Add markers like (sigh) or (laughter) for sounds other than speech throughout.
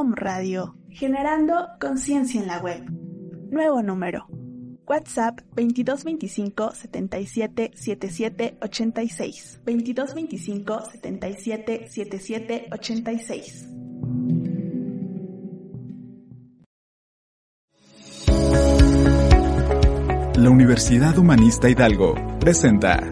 Om Radio, generando conciencia en la web. Nuevo número. WhatsApp 2225 77 77 86. 2225 77 77 86. La Universidad Humanista Hidalgo presenta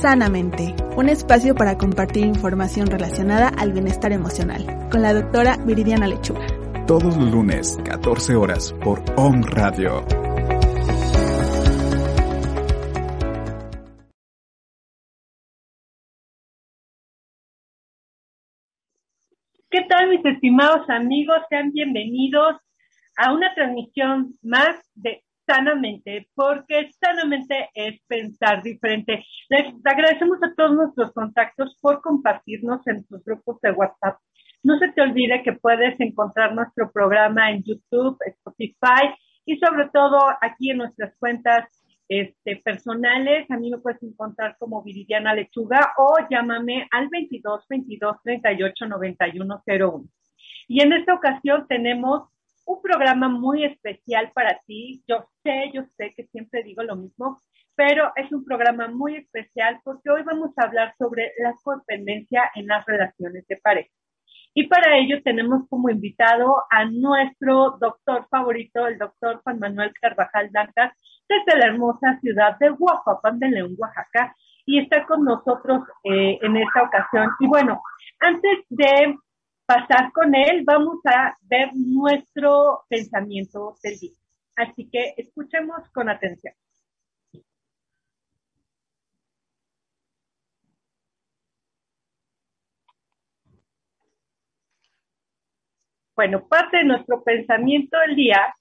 Sanamente, un espacio para compartir información relacionada al bienestar emocional, con la doctora Viridiana Lechuga. todos los lunes, 14 horas, por Om Radio. ¿Qué tal mis estimados amigos? Sean bienvenidos a una transmisión más de Sanamente, porque sanamente es pensar diferente. Les agradecemos a todos nuestros contactos por compartirnos en sus grupos de WhatsApp. No se te olvide que puedes encontrar nuestro programa en YouTube, Spotify y sobre todo aquí en nuestras cuentas este, personales. A mí me puedes encontrar como Viridiana Lechuga o llámame al 22 22 38 91 01. Y en esta ocasión tenemos un programa muy especial para ti. Yo sé, yo sé que siempre digo lo mismo, pero es un programa muy especial porque hoy vamos a hablar sobre la codependencia en las relaciones de pareja. Y para ello tenemos como invitado a nuestro doctor favorito, el doctor Juan Manuel Carvajal Blancas, desde la hermosa ciudad de Oaxaca, de León, Oaxaca, y está con nosotros eh, en esta ocasión. Y bueno, antes de pasar con él, vamos a ver nuestro pensamiento del día. Así que escuchemos con atención. Bueno, parte de nuestro pensamiento del día,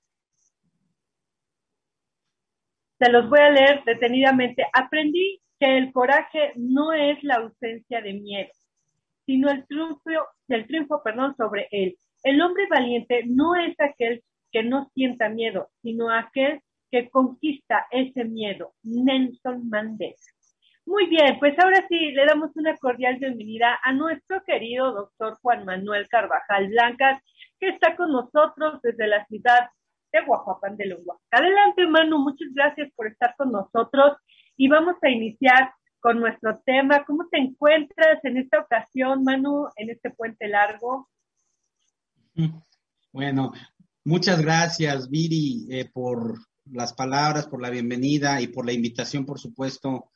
se los voy a leer detenidamente. Aprendí que el coraje no es la ausencia de miedo, sino el triunfo, el triunfo perdón, sobre él. El hombre valiente no es aquel que no sienta miedo, sino aquel que conquista ese miedo. Nelson Mandela. Muy bien, pues ahora sí le damos una cordial bienvenida a nuestro querido doctor Juan Manuel Carvajal Blancas, que está con nosotros desde la ciudad de Oaxaca de Oaxaca. Adelante, Manu, muchas gracias por estar con nosotros y vamos a iniciar con nuestro tema. ¿Cómo te encuentras en esta ocasión, Manu, en este puente largo? (laughs) Bueno, muchas gracias, Viri, eh, por las palabras, por la bienvenida y por la invitación, por supuesto,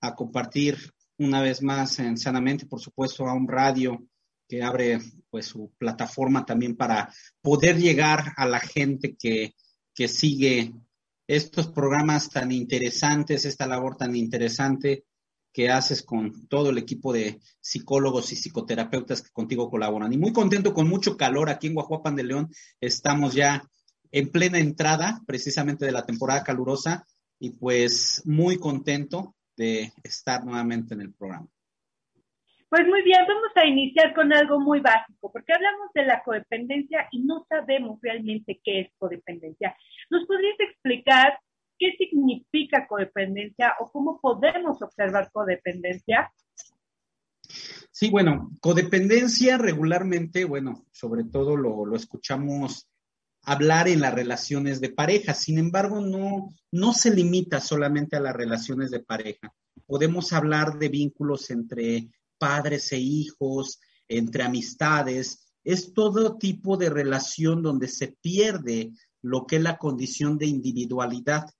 a compartir una vez más en Sanamente, por supuesto, a un radio que abre pues su plataforma también para poder llegar a la gente que, que sigue estos programas tan interesantes, esta labor tan interesante que haces con todo el equipo de psicólogos y psicoterapeutas que contigo colaboran. Y muy contento, con mucho calor aquí en Guajuapan de León. Estamos ya en plena entrada precisamente de la temporada calurosa y pues muy contento de estar nuevamente en el programa. Pues muy bien, vamos a iniciar con algo muy básico, porque hablamos de la codependencia y no sabemos realmente qué es codependencia. ¿Nos podrías explicar qué significa codependencia o cómo podemos observar codependencia? Sí, bueno, codependencia regularmente, bueno, sobre todo lo, escuchamos hablar en las relaciones de pareja. Sin embargo, no, no se limita solamente a las relaciones de pareja. Podemos hablar de vínculos entre padres e hijos, entre amistades. Es todo tipo de relación donde se pierde lo que es la condición de individualidad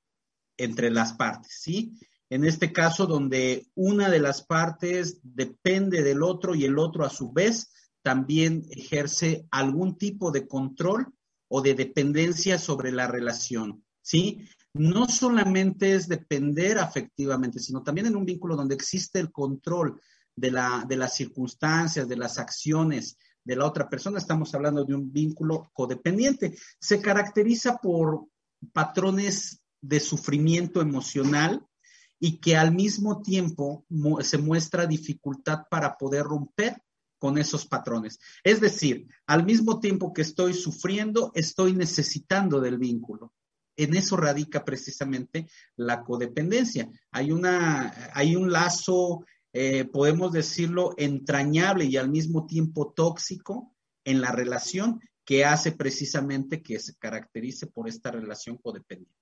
entre las partes, ¿sí? En este caso, donde una de las partes depende del otro y el otro a su vez también ejerce algún tipo de control o de dependencia sobre la relación, ¿sí? No solamente es depender afectivamente, sino también en un vínculo donde existe el control de, la, de las circunstancias, de las acciones de la otra persona. Estamos hablando de un vínculo codependiente. Se caracteriza por patrones de sufrimiento emocional y que al mismo tiempo se muestra dificultad para poder romper con esos patrones. Es decir, al mismo tiempo que estoy sufriendo, estoy necesitando del vínculo. En eso radica precisamente la codependencia. Hay, una, hay un lazo, eh, podemos decirlo, entrañable y al mismo tiempo tóxico en la relación que hace precisamente que se caracterice por esta relación codependiente.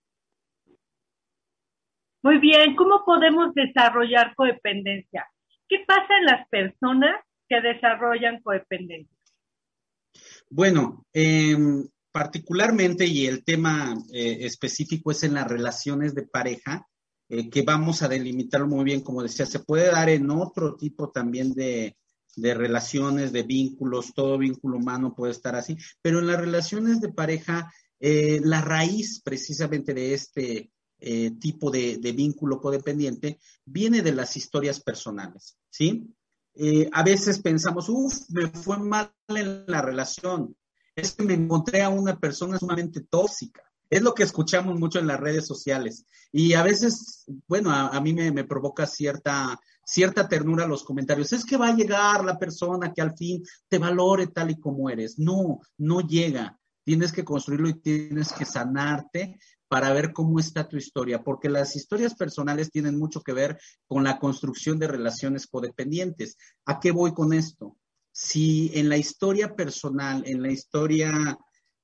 Muy bien, ¿cómo podemos desarrollar codependencia? ¿Qué pasa en las personas que desarrollan codependencia? Bueno, em, particularmente, y el tema eh, específico es en las relaciones de pareja, eh, que vamos a delimitarlo muy bien, como decía, se puede dar en otro tipo también de, relaciones, de vínculos, todo vínculo humano puede estar así, pero en las relaciones de pareja, eh, la raíz precisamente de este tipo de, de, vínculo codependiente viene de las historias personales, ¿sí? Eh, a veces pensamos, uff, me fue mal en la relación, es que me encontré a una persona sumamente tóxica. Es lo que escuchamos mucho en las redes sociales. Y a veces, bueno, a, mí me, provoca cierta, cierta ternura los comentarios. Es que va a llegar la persona que al fin te valore tal y como eres. No, no llega. Tienes que construirlo y tienes que sanarte para ver cómo está tu historia, porque las historias personales tienen mucho que ver con la construcción de relaciones codependientes. ¿A qué voy con esto? Si en la historia personal, en la historia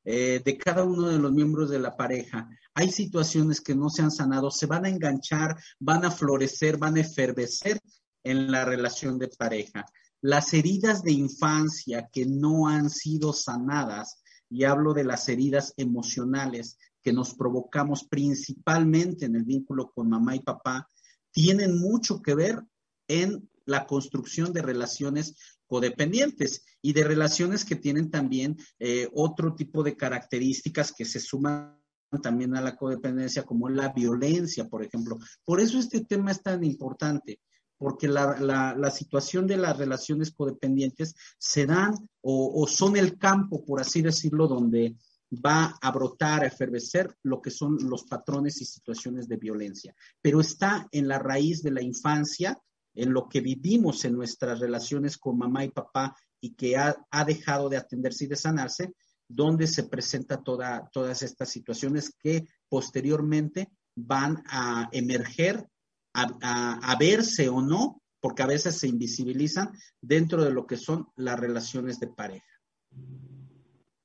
eh, de cada uno de los miembros de la pareja, hay situaciones que no se han sanado, se van a enganchar, van a florecer, van a efervecer en la relación de pareja. Las heridas de infancia que no han sido sanadas, y hablo de las heridas emocionales, que nos provocamos principalmente en el vínculo con mamá y papá, tienen mucho que ver en la construcción de relaciones codependientes y de relaciones que tienen también eh, otro tipo de características que se suman también a la codependencia, como la violencia, por ejemplo. Por eso este tema es tan importante, porque la, situación de las relaciones codependientes se dan o, o, son el campo, por así decirlo, donde va a brotar, a efervecer lo que son los patrones y situaciones de violencia. Pero está en la raíz de la infancia, en lo que vivimos en nuestras relaciones con mamá y papá y que ha, dejado de atenderse y de sanarse, donde se presenta toda, todas estas situaciones que posteriormente van a emerger, a verse o no, porque a veces se invisibilizan dentro de lo que son las relaciones de pareja.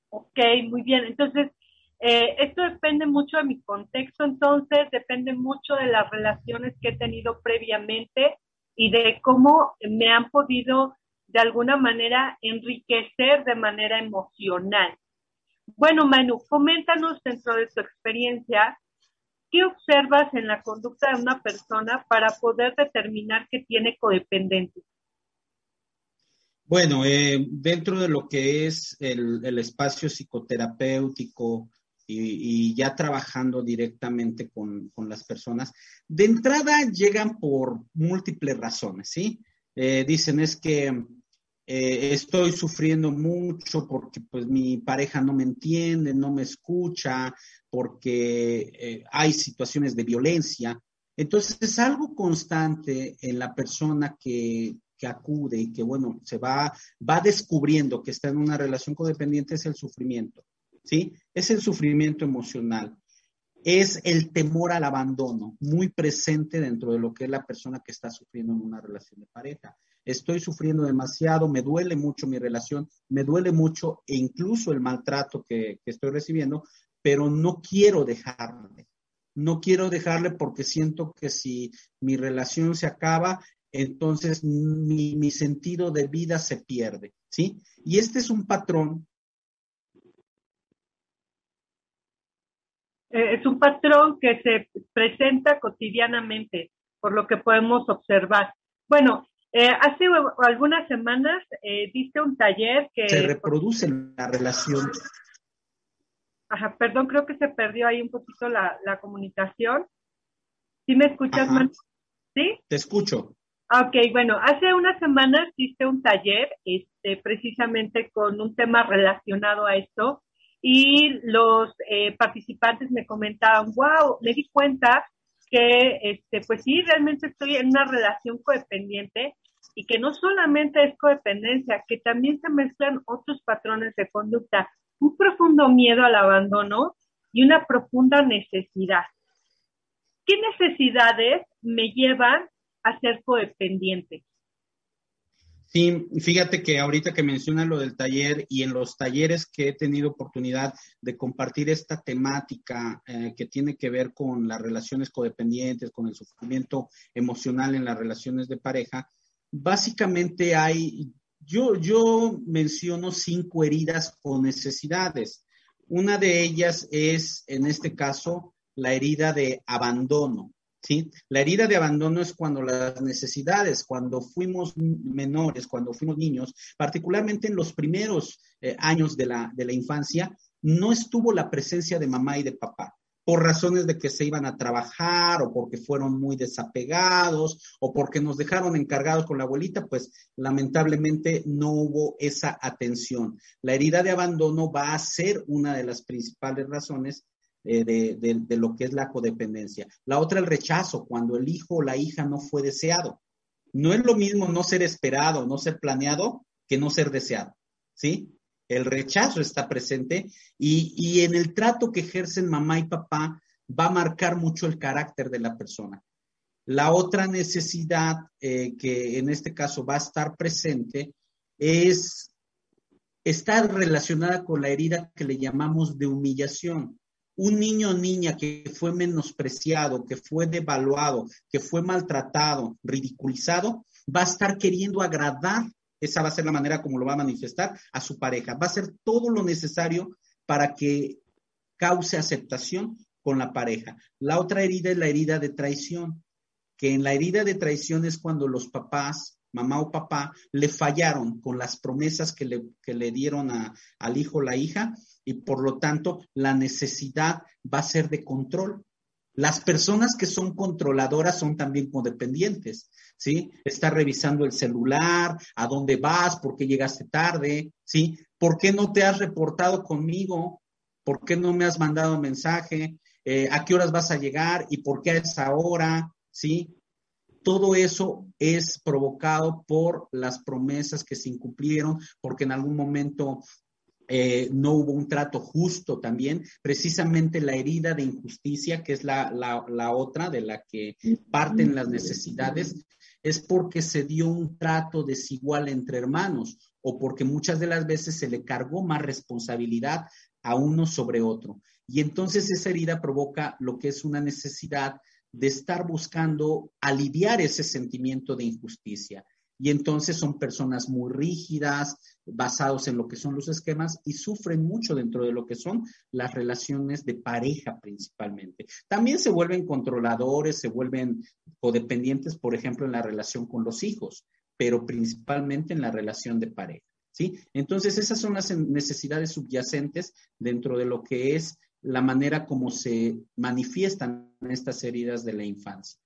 Ok, muy bien. Entonces, eh, esto depende mucho de mi contexto, entonces depende mucho de las relaciones que he tenido previamente y de cómo me han podido de alguna manera enriquecer de manera emocional. Bueno, Manu, coméntanos dentro de tu experiencia, ¿qué observas en la conducta de una persona para poder determinar que tiene codependencia? Bueno, eh, dentro de lo que es el, espacio psicoterapéutico y, ya trabajando directamente con, las personas, de entrada llegan por múltiples razones, ¿sí? Eh, dicen es que eh, estoy sufriendo mucho porque pues mi pareja no me entiende, no me escucha, porque hay situaciones de violencia. Entonces es algo constante en la persona que que acude y que, bueno, se va, va descubriendo que está en una relación codependiente es el sufrimiento, ¿sí? Es el sufrimiento emocional. Es el temor al abandono, muy presente dentro de lo que es la persona que está sufriendo en una relación de pareja. Estoy sufriendo demasiado, me duele mucho mi relación, me duele mucho e incluso el maltrato que, que estoy recibiendo, pero no quiero dejarle no quiero dejarle porque siento que si mi relación se acaba, entonces mi, sentido de vida se pierde, ¿sí? Y este es un patrón. Eh, es un patrón que se presenta cotidianamente, por lo que podemos observar. Bueno, eh, hace algunas semanas eh, diste un taller que... Se reproduce la relación. Ajá, perdón, creo que se perdió ahí un poquito la, comunicación. ¿Sí me escuchas, ¿Sí? Te escucho. Ok, bueno, hace unas semanas hice un taller, este, precisamente con un tema relacionado a esto, y los eh, participantes me comentaban, wow, me di cuenta que, este, pues sí, realmente estoy en una relación codependiente y que no solamente es codependencia, que también se mezclan otros patrones de conducta, un profundo miedo al abandono y una profunda necesidad. ¿Qué necesidades me llevan a ser codependiente. Sí, fíjate que ahorita que menciona lo del taller y en los talleres que he tenido oportunidad de compartir esta temática eh, que tiene que ver con las relaciones codependientes, con el sufrimiento emocional en las relaciones de pareja, básicamente hay, yo, yo menciono cinco heridas o necesidades. Una de ellas es, en este caso, la herida de abandono. ¿Sí? La herida de abandono es cuando las necesidades, cuando fuimos menores, cuando fuimos niños, particularmente en los primeros eh, años de la, de la infancia, no estuvo la presencia de mamá y de papá por razones de que se iban a trabajar o porque fueron muy desapegados o porque nos dejaron encargados con la abuelita, pues lamentablemente no hubo esa atención. La herida de abandono va a ser una de las principales razones eh, de, lo que es la codependencia. La otra, el rechazo, cuando el hijo o la hija no fue deseado. No es lo mismo no ser esperado, no ser planeado, que no ser deseado, ¿sí? El rechazo está presente y, en el trato que ejercen mamá y papá va a marcar mucho el carácter de la persona. La otra necesidad eh, que en este caso va a estar presente es estar relacionada con la herida que le llamamos de humillación un niño o niña que fue menospreciado, que fue devaluado, que fue maltratado, ridiculizado, va a estar queriendo agradar, esa va a ser la manera como lo va a manifestar a su pareja. Va a hacer todo lo necesario para que cause aceptación con la pareja. La otra herida es la herida de traición, que en la herida de traición es cuando los papás mamá o papá le fallaron con las promesas que le, le dieron al hijo o la hija y por lo tanto la necesidad va a ser de control. Las personas que son controladoras son también codependientes, ¿sí? Está revisando el celular, a dónde vas, por qué llegaste tarde, ¿sí? ¿Por qué no te has reportado conmigo? ¿Por qué no me has mandado mensaje? Eh, ¿A qué horas vas a llegar? ¿Y por qué a esa hora? ¿Sí? Todo eso es provocado por las promesas que se incumplieron, porque en algún momento eh, no hubo un trato justo también, precisamente la herida de injusticia, que es la, la, otra de la que parten las necesidades, es porque se dio un trato desigual entre hermanos o porque muchas de las veces se le cargó más responsabilidad a uno sobre otro. Y entonces esa herida provoca lo que es una necesidad de estar buscando aliviar ese sentimiento de injusticia. Y entonces son personas muy rígidas, basados en lo que son los esquemas y sufren mucho dentro de lo que son las relaciones de pareja principalmente. También se vuelven controladores, se vuelven codependientes, por ejemplo, en la relación con los hijos, pero principalmente en la relación de pareja. ¿sí? Entonces, esas son las necesidades subyacentes dentro de lo que es la manera como se manifiestan estas heridas de la infancia.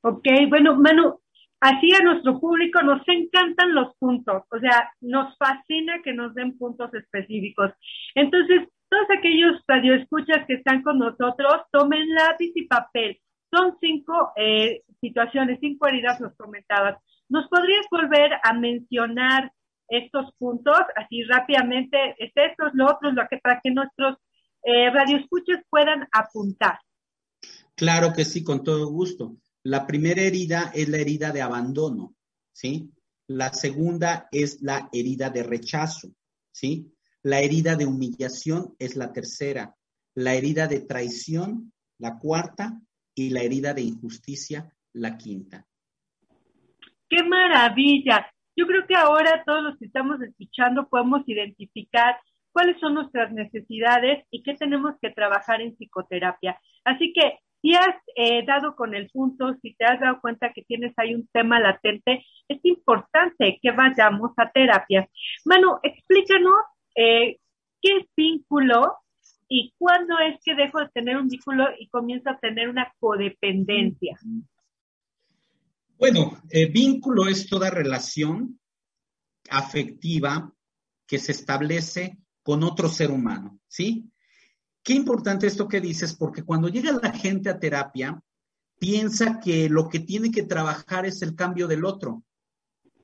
Ok, bueno, Manu, así a nuestro público nos encantan los puntos, o sea, nos fascina que nos den puntos específicos. Entonces, todos aquellos radioescuchas que están con nosotros, tomen lápiz y papel. Son cinco eh, situaciones, cinco heridas, nos comentabas. ¿Nos podrías volver a mencionar estos puntos así rápidamente? Es estos, lo otro, lo que para que nuestros eh, radioescuchas puedan apuntar. Claro que sí, con todo gusto. La primera herida es la herida de abandono, ¿sí? La segunda es la herida de rechazo, ¿sí? La herida de humillación es la tercera. La herida de traición, la cuarta. Y la herida de injusticia, la quinta. ¡Qué maravilla! Yo creo que ahora todos los que estamos escuchando podemos identificar cuáles son nuestras necesidades y qué tenemos que trabajar en psicoterapia. Así que si has eh, dado con el punto, si te has dado cuenta que tienes ahí un tema latente, es importante que vayamos a terapia. Manu, explícanos eh, qué es vínculo y cuándo es que dejo de tener un vínculo y comienzo a tener una codependencia. Bueno, eh, vínculo es toda relación afectiva que se establece con otro ser humano, ¿sí? Qué importante esto que dices, porque cuando llega la gente a terapia, piensa que lo que tiene que trabajar es el cambio del otro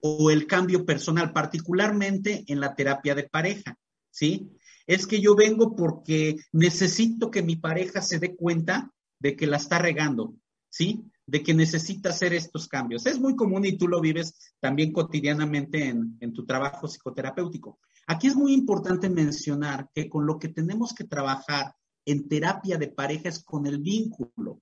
o el cambio personal, particularmente en la terapia de pareja, ¿sí? Es que yo vengo porque necesito que mi pareja se dé cuenta de que la está regando, ¿sí? De que necesita hacer estos cambios. Es muy común y tú lo vives también cotidianamente en, en tu trabajo psicoterapéutico. Aquí es muy importante mencionar que con lo que tenemos que trabajar en terapia de pareja es con el vínculo.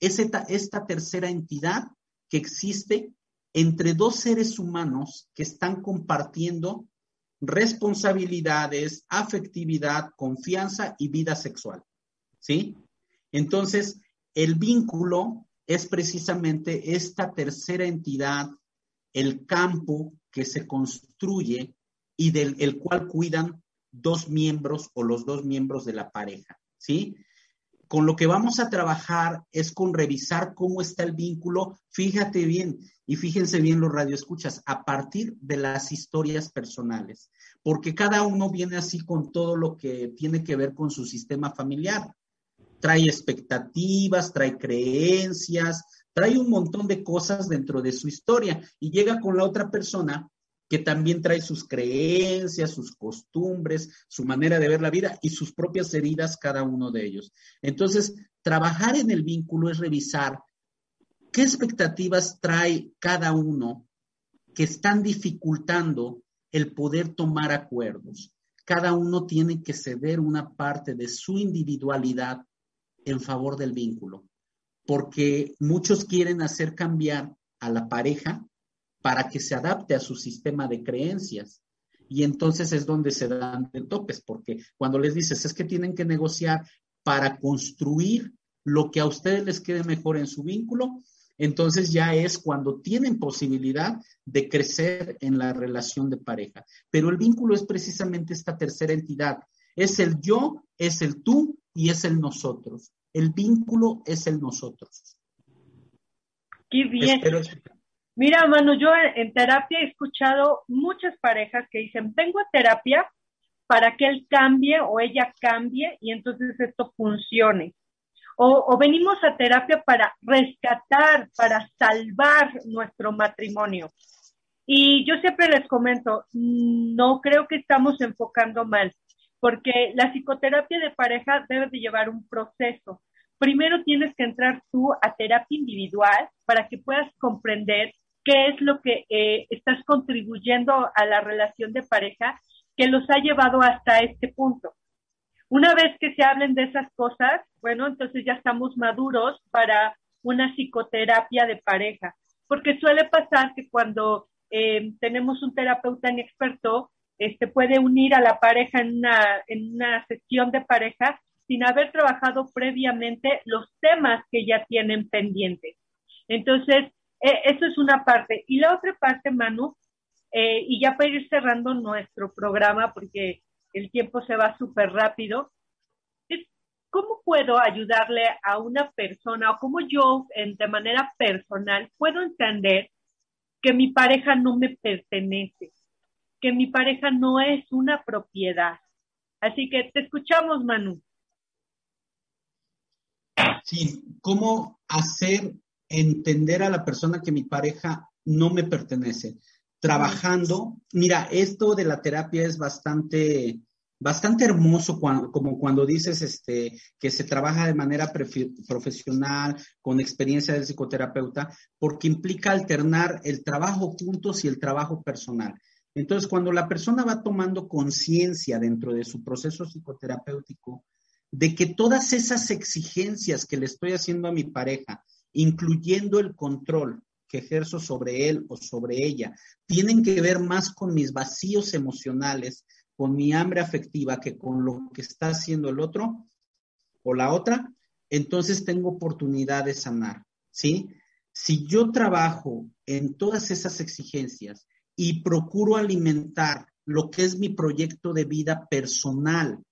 Es esta, esta tercera entidad que existe entre dos seres humanos que están compartiendo responsabilidades, afectividad, confianza y vida sexual. ¿Sí? Entonces, el vínculo es precisamente esta tercera entidad, el campo que se construye y del el cual cuidan dos miembros o los dos miembros de la pareja, ¿sí? Con lo que vamos a trabajar es con revisar cómo está el vínculo, fíjate bien y fíjense bien los radioescuchas, a partir de las historias personales, porque cada uno viene así con todo lo que tiene que ver con su sistema familiar. Trae expectativas, trae creencias, trae un montón de cosas dentro de su historia y llega con la otra persona que también trae sus creencias, sus costumbres, su manera de ver la vida y sus propias heridas cada uno de ellos. Entonces, trabajar en el vínculo es revisar qué expectativas trae cada uno que están dificultando el poder tomar acuerdos. Cada uno tiene que ceder una parte de su individualidad en favor del vínculo, porque muchos quieren hacer cambiar a la pareja para que se adapte a su sistema de creencias. Y entonces es donde se dan de topes, porque cuando les dices es que tienen que negociar para construir lo que a ustedes les quede mejor en su vínculo, entonces ya es cuando tienen posibilidad de crecer en la relación de pareja. Pero el vínculo es precisamente esta tercera entidad. Es el yo, es el tú y es el nosotros. El vínculo es el nosotros. Qué bien. Mira, Manu, yo en terapia he escuchado muchas parejas que dicen, vengo a terapia para que él cambie o ella cambie y entonces esto funcione. O, venimos a terapia para rescatar, para salvar nuestro matrimonio. Y yo siempre les comento, no creo que estamos enfocando mal, porque la psicoterapia de pareja debe de llevar un proceso. Primero tienes que entrar tú a terapia individual para que puedas comprender qué es lo que eh, estás contribuyendo a la relación de pareja que los ha llevado hasta este punto. Una vez que se hablen de esas cosas, bueno, entonces ya estamos maduros para una psicoterapia de pareja, porque suele pasar que cuando eh, tenemos un terapeuta inexperto, este puede unir a la pareja en una, en una sesión de pareja sin haber trabajado previamente los temas que ya tienen pendientes. Entonces, eh, eso es una parte. Y la otra parte, Manu, eh, y ya para ir cerrando nuestro programa, porque el tiempo se va súper rápido, es cómo puedo ayudarle a una persona o cómo yo, de manera personal, puedo entender que mi pareja no me pertenece, que mi pareja no es una propiedad. Así que te escuchamos, Manu. Sí, ¿cómo hacer entender a la persona que mi pareja no me pertenece. Trabajando, mira, esto de la terapia es bastante, bastante hermoso cuando, como cuando dices este, que se trabaja de manera profesional, con experiencia del psicoterapeuta, porque implica alternar el trabajo juntos y el trabajo personal. Entonces, cuando la persona va tomando conciencia dentro de su proceso psicoterapéutico de que todas esas exigencias que le estoy haciendo a mi pareja, incluyendo el control que ejerzo sobre él o sobre ella, tienen que ver más con mis vacíos emocionales, con mi hambre afectiva, que con lo que está haciendo el otro o la otra, entonces tengo oportunidad de sanar, ¿sí? Si yo trabajo en todas esas exigencias y procuro alimentar lo que es mi proyecto de vida personal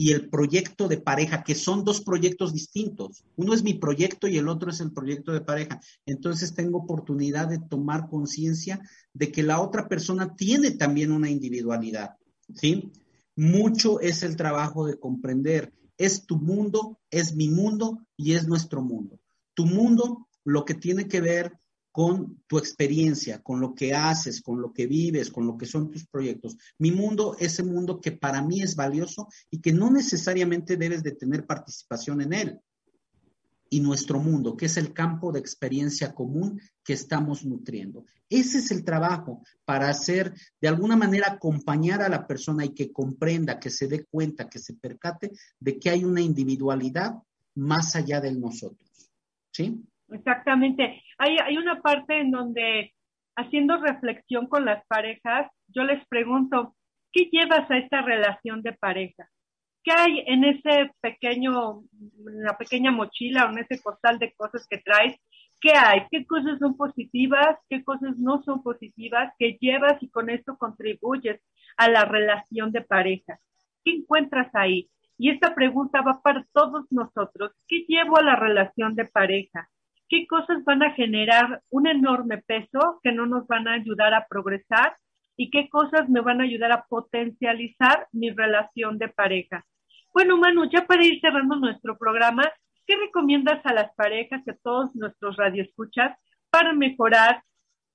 y el proyecto de pareja, que son dos proyectos distintos. Uno es mi proyecto y el otro es el proyecto de pareja. Entonces tengo oportunidad de tomar conciencia de que la otra persona tiene también una individualidad, ¿sí? Mucho es el trabajo de comprender. Es tu mundo, es mi mundo y es nuestro mundo. Tu mundo, lo que tiene que ver con tu experiencia, con lo que haces, con lo que vives, con lo que son tus proyectos. Mi mundo, ese mundo que para mí es valioso y que no necesariamente debes de tener participación en él. Y nuestro mundo, que es el campo de experiencia común que estamos nutriendo. Ese es el trabajo para hacer, de alguna manera, acompañar a la persona y que comprenda, que se dé cuenta, que se percate de que hay una individualidad más allá de nosotros. ¿Sí? Exactamente. Hay, una parte en donde, haciendo reflexión con las parejas, yo les pregunto, ¿qué llevas a esta relación de pareja? ¿Qué hay en ese pequeño, en la pequeña mochila o en ese costal de cosas que traes? ¿Qué hay? ¿Qué cosas son positivas? ¿Qué cosas no son positivas? ¿Qué llevas y con esto contribuyes a la relación de pareja? ¿Qué encuentras ahí? Y esta pregunta va para todos nosotros. ¿Qué llevo a la relación de pareja? Qué cosas van a generar un enorme peso que no nos van a ayudar a progresar y qué cosas me van a ayudar a potencializar mi relación de pareja. Bueno, Manu, ya para ir cerrando nuestro programa, ¿qué recomiendas a las parejas y a todos nuestros radioescuchas para mejorar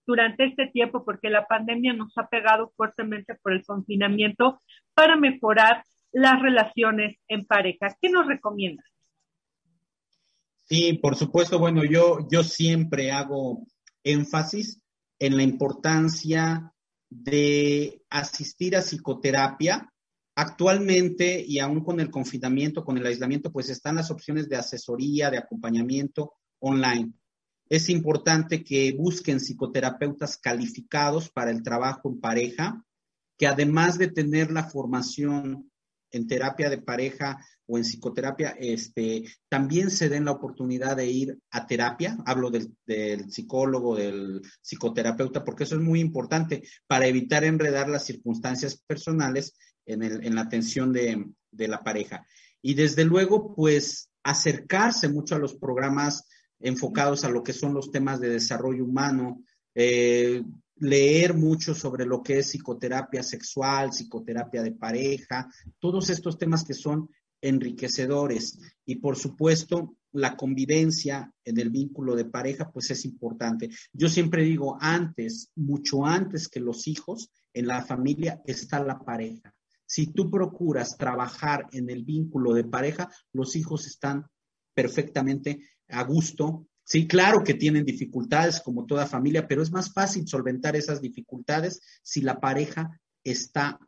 durante este tiempo, porque la pandemia nos ha pegado fuertemente por el confinamiento, para mejorar las relaciones en pareja? ¿Qué nos recomiendas? Sí, por supuesto. Bueno, yo, yo siempre hago énfasis en la importancia de asistir a psicoterapia. Actualmente, y aún con el confinamiento, con el aislamiento, pues están las opciones de asesoría, de acompañamiento online. Es importante que busquen psicoterapeutas calificados para el trabajo en pareja, que además de tener la formación en terapia de pareja o en psicoterapia, este, también se den la oportunidad de ir a terapia. Hablo del, psicólogo, del psicoterapeuta, porque eso es muy importante para evitar enredar las circunstancias personales en, la atención de, de la pareja. Y desde luego, pues acercarse mucho a los programas enfocados a lo que son los temas de desarrollo humano, eh, leer mucho sobre lo que es psicoterapia sexual, psicoterapia de pareja, todos estos temas que son enriquecedores y por supuesto la convivencia en el vínculo de pareja pues es importante. Yo siempre digo antes, mucho antes que los hijos, en la familia está la pareja. Si tú procuras trabajar en el vínculo de pareja, los hijos están perfectamente a gusto Sí, claro que tienen dificultades como toda familia, pero es más fácil solventar esas dificultades si la pareja está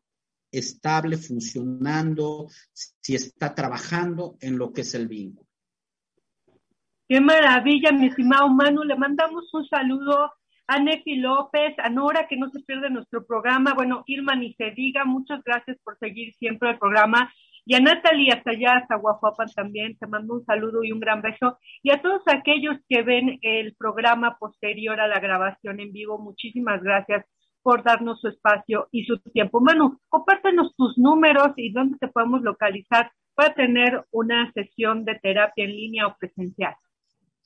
estable, funcionando, si está trabajando en lo que es el vínculo. Qué maravilla, mi estimado Manu. Le mandamos un saludo a Nefi López, a Nora, que no se pierde nuestro programa. Bueno, Irma, ni se diga, muchas gracias por seguir siempre el programa. Y a Natalie hasta allá, hasta Guajuapan también, te mando un saludo y un gran beso. Y a todos aquellos que ven el programa posterior a la grabación en vivo, muchísimas gracias por darnos su espacio y su tiempo. Manu, compártenos tus números y dónde te podemos localizar para tener una sesión de terapia en línea o presencial.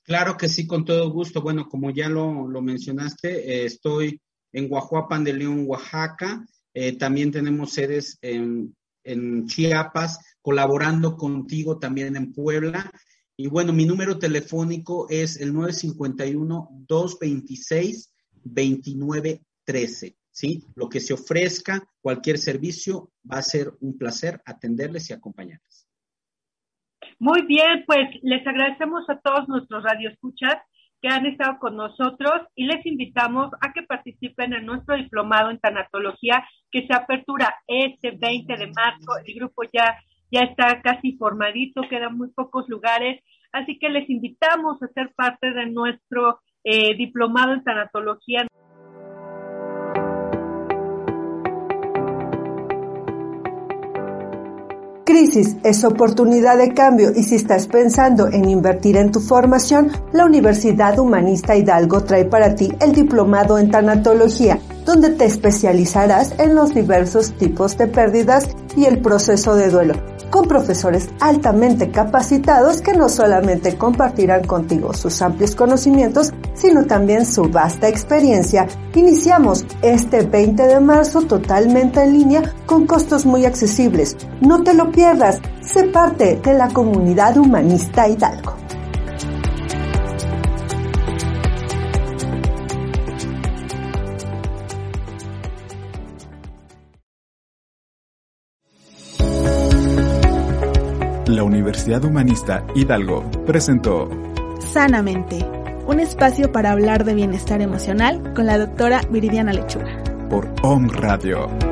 Claro que sí, con todo gusto. Bueno, como ya lo, mencionaste, eh, estoy en Guajuapan de León, Oaxaca. Eh, también tenemos sedes en en Chiapas, colaborando contigo también en Puebla. Y bueno, mi número telefónico es el 951-226-2913. ¿Sí? Lo que se ofrezca, cualquier servicio, va a ser un placer atenderles y acompañarles. Muy bien, pues les agradecemos a todos nuestros radioescuchas que han estado con nosotros y les invitamos a que participen en nuestro diplomado en tanatología que se apertura este 20 de marzo. El grupo ya, ya está casi formadito, quedan muy pocos lugares, así que les invitamos a ser parte de nuestro eh, diplomado en tanatología. Crisis es oportunidad de cambio y si estás pensando en invertir en tu formación, la Universidad Humanista Hidalgo trae para ti el diplomado en tanatología, donde te especializarás en los diversos tipos de pérdidas y el proceso de duelo con profesores altamente capacitados que no solamente compartirán contigo sus amplios conocimientos, sino también su vasta experiencia. Iniciamos este 20 de marzo totalmente en línea con costos muy accesibles. No te lo pierdas, sé parte de la comunidad humanista Hidalgo. La Universidad Humanista Hidalgo presentó Sanamente, un espacio para hablar de bienestar emocional con la doctora Viridiana Lechuga. Por Om Radio.